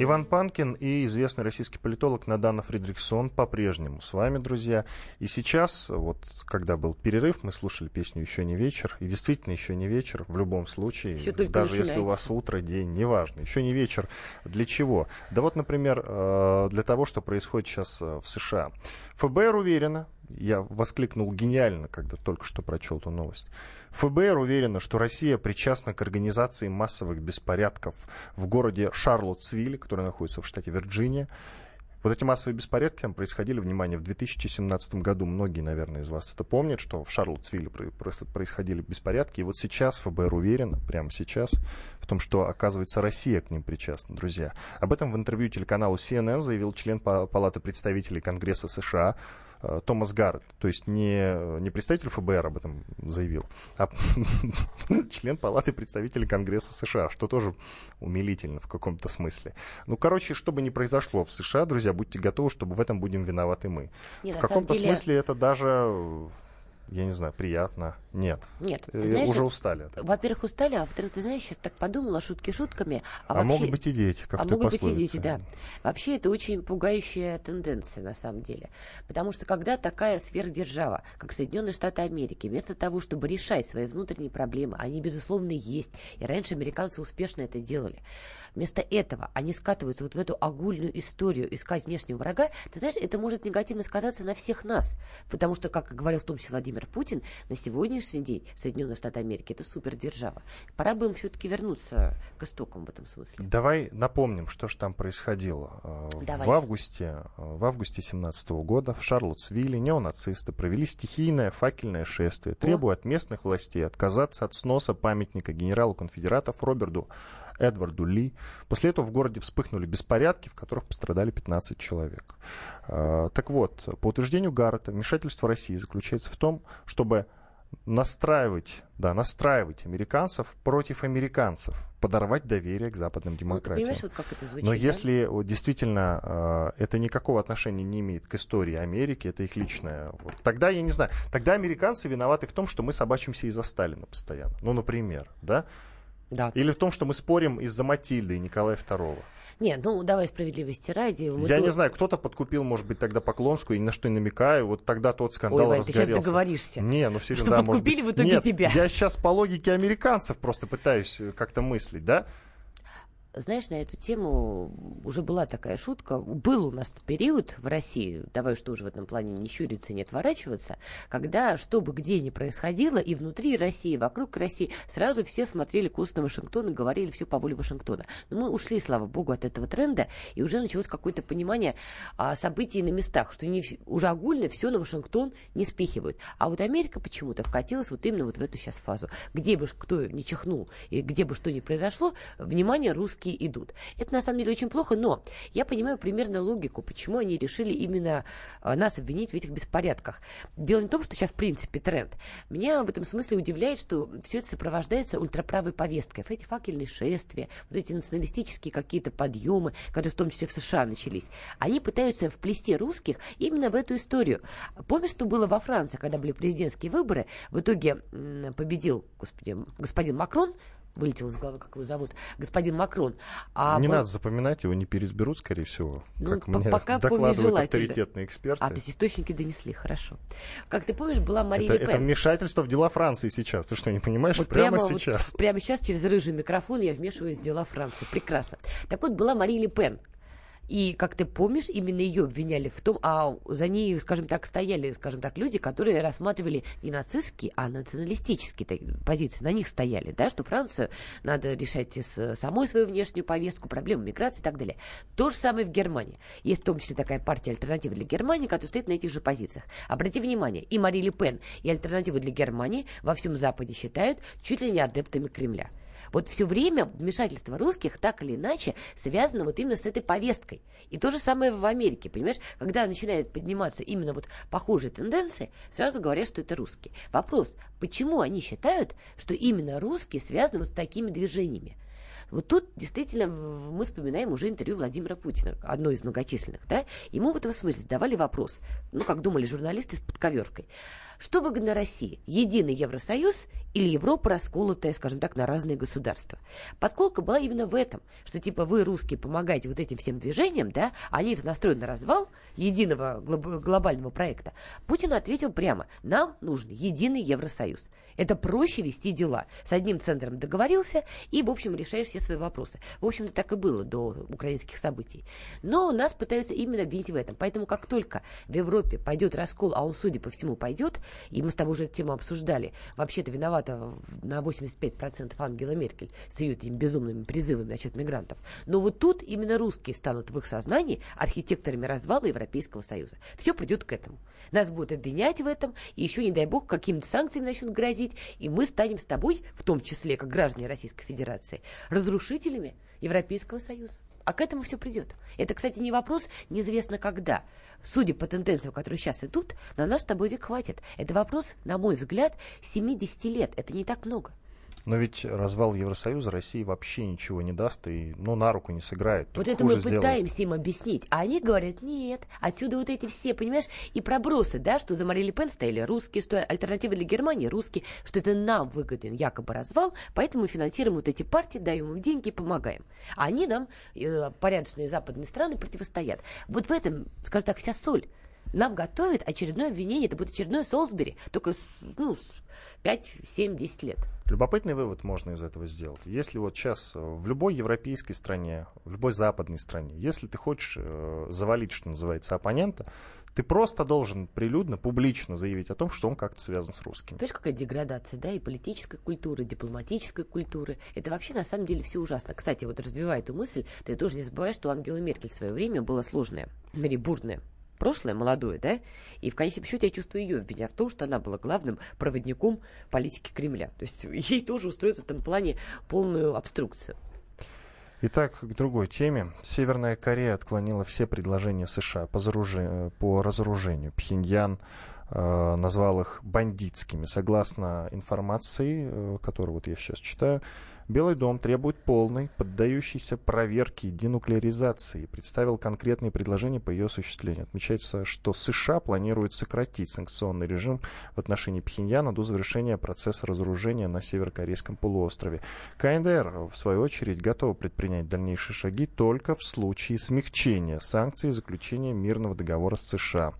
Иван Панкин и известный российский политолог Надана Фридрихсон по-прежнему с вами, друзья. И сейчас, вот когда был перерыв, мы слушали песню «Еще не вечер». И действительно, еще не вечер в любом случае. Только даже начинается. если у вас утро, день, неважно. Еще не вечер. Для чего? Да вот, например, э, для того, что происходит сейчас э, в США. ФБР уверена, я воскликнул гениально, когда только что прочел эту новость. ФБР уверена, что Россия причастна к организации массовых беспорядков в городе Шарлоттсвилле, который находится в штате Вирджиния. Вот эти массовые беспорядки там происходили, внимание, в 2017 году. Многие, наверное, из вас это помнят, что в прос- происходили беспорядки. И вот сейчас ФБР уверена, прямо сейчас, в том, что, оказывается, Россия к ним причастна, друзья. Об этом в интервью телеканалу CNN заявил член Па- Палаты представителей Конгресса США Томас Гаррет. То есть не, не представитель ФБР об этом заявил, а <laughs> член Палаты представителей Конгресса США, что тоже умилительно в каком-то смысле. Ну, короче, что бы ни произошло в США, друзья, будьте готовы, чтобы в этом будем виноваты мы. Не, в каком-то деле- смысле это даже, э, я не знаю, приятно. Нет. Нет, ты Э, знаешь, уже устали. Во-первых, устали, а во-вторых, ты знаешь, сейчас так подумала, шутки шутками. А, А, вообще- могут быть и дети, как а могут быть и дети, да. Вообще это очень пугающая тенденция на самом деле. Потому что когда такая сверхдержава, как Соединенные Штаты Америки, вместо того, чтобы решать свои внутренние проблемы, они, безусловно, есть, и раньше американцы успешно это делали, вместо этого они скатываются вот в эту огульную историю искать внешнего врага, ты знаешь, это может негативно сказаться на всех нас. Потому что, как говорил в том числе Владимир Путин, на сегодняшний день Соединенные Штаты Америки это супердержава. Пора бы им все-таки вернуться к истокам в этом смысле. Давай напомним, что же там происходило. Э, Давай. В августе, э, в августе 17 года в Шарлоттсвилле неонацисты провели стихийное факельное шествие, требуя от местных властей отказаться от сноса памятника генералу конфедератов Роберту Эдварду Ли. После этого в городе вспыхнули беспорядки, в которых пострадали 15 человек. Э, Так вот, по утверждению Гаррета, вмешательство России заключается в том, чтобы настраивать, да, настраивать американцев против американцев, подорвать доверие к западным Ну, демократиям. понимаешь, вот как это звучит? Но да? если вот, действительно э, это никакого отношения не имеет к истории Америки, это их личное, вот, тогда я не знаю, тогда американцы виноваты в том, что мы собачимся из-за Сталина постоянно. Ну, например, да? Да. Или в том, что мы спорим из-за Матильды и Николая II. Нет, ну давай справедливости ради. мы я тут- не знаю, кто-то подкупил, может быть, тогда Поклонскую, и ни на что не намекаю, вот тогда тот скандал Ой, Вань, ты сейчас разгорелся. договоришься. Не, ну серьезно, Что да, может подкупили быть. в итоге Нет, тебя. Я сейчас по логике американцев просто пытаюсь как-то мыслить, да? Знаешь, на эту тему уже была такая шутка. Был у нас период в России, давай что уже в этом плане не щуриться не отворачиваться, когда, что бы где ни происходило, и внутри России, и вокруг России, сразу все смотрели курс на Вашингтон и говорили все по воле Вашингтона. Но мы ушли, слава богу, от этого тренда, и уже началось какое-то понимание а, событий на местах, что не, уже огульно все на Вашингтон не спихивают. А вот Америка почему-то вкатилась вот именно вот в эту сейчас фазу. Где бы кто не чихнул, и где бы что ни произошло, внимание, русские идут. Это на самом деле очень плохо, но я понимаю примерно логику, почему они решили именно а, нас обвинить в этих беспорядках. Дело не в том, что сейчас в принципе тренд. Меня в этом смысле удивляет, что все это сопровождается ультраправой повесткой. Эти факельные шествия, вот эти националистические какие-то подъемы, которые в том числе в США начались, они пытаются вплести русских именно в эту историю. Помнишь, что было во Франции, когда были президентские выборы? В итоге победил, господи, господин Макрон, вылетел из головы, как его зовут, господин Макрон. А не был- надо запоминать, его не переизберут, скорее всего, Ну, как мне пока докладывают желательно. авторитетные эксперты. А, то есть источники донесли, хорошо. Как ты помнишь, была Мария это, это вмешательство в дела Франции сейчас. Ты что, не понимаешь? Вот прямо, вот сейчас. прямо сейчас через рыжий микрофон я вмешиваюсь в дела Франции. Прекрасно. Так вот, была Мария Ле Пен. И, как ты помнишь, именно ее обвиняли в том, а за ней, скажем так, стояли, скажем так, люди, которые рассматривали не нацистские, а националистические позиции. На них стояли, да, что Францию надо решать с самой свою внешнюю повестку, проблему миграции и так далее. То же самое в Германии. Есть в том числе такая партия альтернатива для Германии, которая стоит на этих же позициях. Обрати внимание, и Мари Ле Пен, и альтернативу для Германии во всем Западе считают чуть ли не адептами Кремля. Вот все время вмешательство русских так или иначе связано вот именно с этой повесткой. И то же самое в Америке, понимаешь? Когда начинает подниматься именно вот похожие тенденции, сразу говорят, что это русские. Вопрос, почему они считают, что именно русские связаны вот с такими движениями? Вот тут действительно мы вспоминаем уже интервью Владимира Путина, одно из многочисленных, да? Ему в этом смысле задавали вопрос, ну, как думали журналисты с подковеркой. Что выгодно России? Единый Евросоюз или Европа, расколотая, скажем так, на разные государства? Подколка была именно в этом, что типа вы, русские, помогаете вот этим всем движениям, да, они это настроены на развал единого глоб- глобального проекта. Путин ответил прямо, нам нужен единый Евросоюз. Это проще вести дела. С одним центром договорился и, в общем, решаешь все свои вопросы. В общем-то, так и было до украинских событий. Но нас пытаются именно обвинить в этом. Поэтому, как только в Европе пойдет раскол, а он, судя по всему, пойдет, и мы с тобой уже эту тему обсуждали, вообще-то виновата на 85% Ангела Меркель с ее этими безумными призывами насчет мигрантов. Но вот тут именно русские станут в их сознании архитекторами развала Европейского Союза. Все придет к этому. Нас будут обвинять в этом, и еще, не дай бог, какими-то санкциями начнут грозить, и мы станем с тобой, в том числе, как граждане Российской Федерации, разрушителями Европейского Союза. А к этому все придет. Это, кстати, не вопрос неизвестно когда. Судя по тенденциям, которые сейчас идут, на наш с тобой век хватит. Это вопрос, на мой взгляд, 70 лет. Это не так много. Но ведь развал Евросоюза России вообще ничего не даст и ну, на руку не сыграет. Вот это мы пытаемся сделает. им объяснить. А они говорят, нет, отсюда вот эти все, понимаешь, и пробросы, да, что за Мари Пен стояли русские, что альтернатива для Германии русские, что это нам выгоден якобы развал, поэтому мы финансируем вот эти партии, даем им деньги и помогаем. А они нам, э, порядочные западные страны, противостоят. Вот в этом, скажем так, вся соль нам готовят очередное обвинение, это будет очередное Солсбери, только ну, 5, 7, 10 лет. Любопытный вывод можно из этого сделать. Если вот сейчас в любой европейской стране, в любой западной стране, если ты хочешь э, завалить, что называется, оппонента, ты просто должен прилюдно, публично заявить о том, что он как-то связан с русскими. Понимаешь, какая деградация, да, и политической культуры, и дипломатической культуры. Это вообще, на самом деле, все ужасно. Кстати, вот развивая эту мысль, ты тоже не забывай, что у Ангела Меркель в свое время было сложное, бурное прошлое, молодое, да, и в конечном счете я чувствую ее обвиня в том, что она была главным проводником политики Кремля. То есть <laughs> ей тоже устроят в этом плане полную обструкцию. Итак, к другой теме. Северная Корея отклонила все предложения США по, заружи... по разоружению. Пхеньян э, назвал их бандитскими. Согласно информации, э, которую вот я сейчас читаю, Белый дом требует полной, поддающейся проверке денуклеаризации и представил конкретные предложения по ее осуществлению. Отмечается, что США планируют сократить санкционный режим в отношении Пхеньяна до завершения процесса разоружения на северокорейском полуострове. КНДР, в свою очередь, готова предпринять дальнейшие шаги только в случае смягчения санкций и заключения мирного договора с США.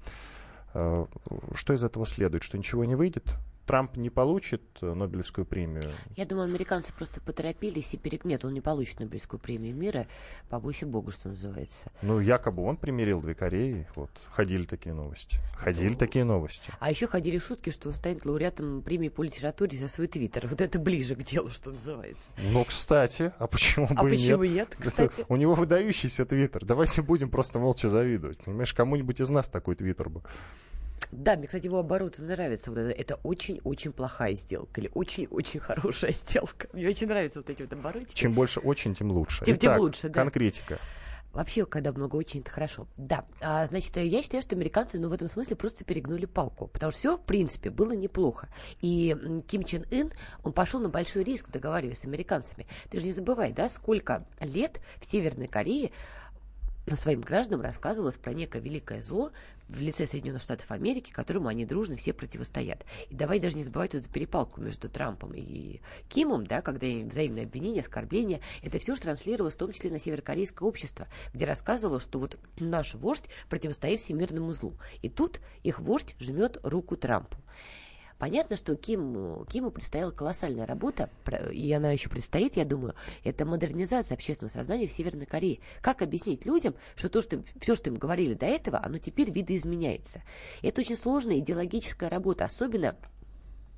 Э, что из этого следует? Что ничего не выйдет? Трамп не получит э, Нобелевскую премию? Я думаю, американцы просто поторопились и перек... Нет, он не получит Нобелевскую премию мира, побойся богу, что называется. Ну, якобы он примирил две Кореи, вот, ходили такие новости. Ходили ну, такие новости. А еще ходили шутки, что он станет лауреатом премии по литературе за свой твиттер. Вот это ближе к делу, что называется. Ну, кстати, а почему а бы почему нет? нет, кстати? Это, у него выдающийся твиттер. Давайте будем просто молча завидовать. Понимаешь, кому-нибудь из нас такой твиттер бы. Да, мне, кстати, его обороты нравятся. Вот это, это очень-очень плохая сделка или очень-очень хорошая <laughs> сделка. Мне очень нравятся вот эти вот обороты. Чем больше очень, тем лучше. Тем, Итак, тем лучше, да. Конкретика. Вообще, когда много очень, это хорошо. Да, а, значит, я считаю, что американцы, ну, в этом смысле просто перегнули палку. Потому что все, в принципе, было неплохо. И Ким Чен Ын, он пошел на большой риск, договариваясь с американцами. Ты же не забывай, да, сколько лет в Северной Корее своим гражданам рассказывалось про некое великое зло в лице Соединенных Штатов Америки, которому они дружно все противостоят. И давай даже не забывать эту перепалку между Трампом и Кимом, да, когда взаимные обвинения, оскорбления, это все же транслировалось в том числе на северокорейское общество, где рассказывалось, что вот наш вождь противостоит всемирному злу. И тут их вождь жмет руку Трампу. Понятно, что Ким, Киму предстояла колоссальная работа, и она еще предстоит, я думаю, это модернизация общественного сознания в Северной Корее. Как объяснить людям, что то, что все, что им говорили до этого, оно теперь видоизменяется. Это очень сложная идеологическая работа, особенно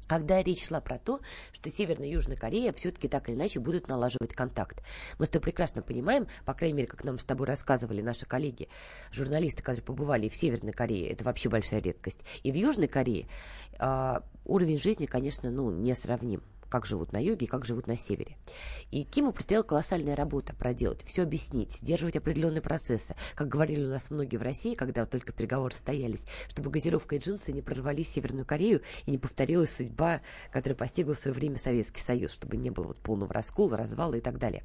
когда речь шла про то, что Северная и Южная Корея все-таки так или иначе будут налаживать контакт. Мы тобой прекрасно понимаем, по крайней мере, как нам с тобой рассказывали наши коллеги, журналисты, которые побывали в Северной Корее, это вообще большая редкость, и в Южной Корее э, уровень жизни, конечно, ну, несравним как живут на юге как живут на севере. И Киму предстояла колоссальная работа проделать, все объяснить, сдерживать определенные процессы. Как говорили у нас многие в России, когда только переговоры состоялись, чтобы газировка и джинсы не прорвались в Северную Корею и не повторилась судьба, которая постигла в свое время Советский Союз, чтобы не было вот полного раскола, развала и так далее.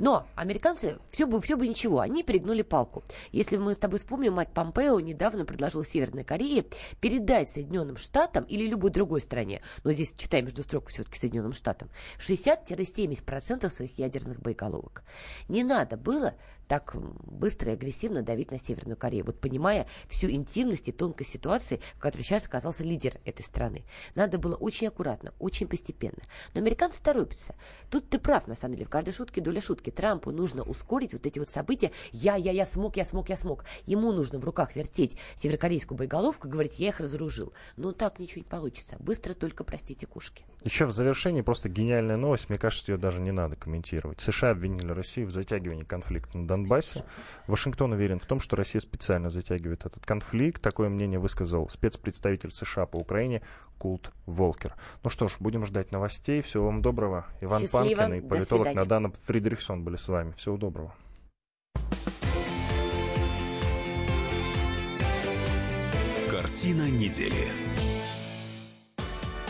Но американцы, все бы, все бы ничего, они перегнули палку. Если мы с тобой вспомним, Майк Помпео недавно предложил Северной Корее передать Соединенным Штатам или любой другой стране, но здесь читаем между строк все-таки Соединенным Штатам, 60-70% своих ядерных боеголовок. Не надо было так быстро и агрессивно давить на Северную Корею, вот понимая всю интимность и тонкость ситуации, в которой сейчас оказался лидер этой страны. Надо было очень аккуратно, очень постепенно. Но американцы торопятся. Тут ты прав, на самом деле, в каждой шутке доля шутки. Трампу нужно ускорить вот эти вот события. Я, я, я смог, я смог, я смог. Ему нужно в руках вертеть северокорейскую боеголовку и говорить, я их разоружил. Но так ничего не получится. Быстро только простите кушки. Еще в завершении просто гениальная новость. Мне кажется, ее даже не надо комментировать. США обвинили Россию в затягивании конфликта на Донбассе. Вашингтон уверен в том, что Россия специально затягивает этот конфликт. Такое мнение высказал спецпредставитель США по Украине Култ Волкер. Ну что ж, будем ждать новостей. Всего вам доброго. Иван Счастливо. Панкин и политолог. Надана Фридрихсон были с вами. Всего доброго. Картина недели.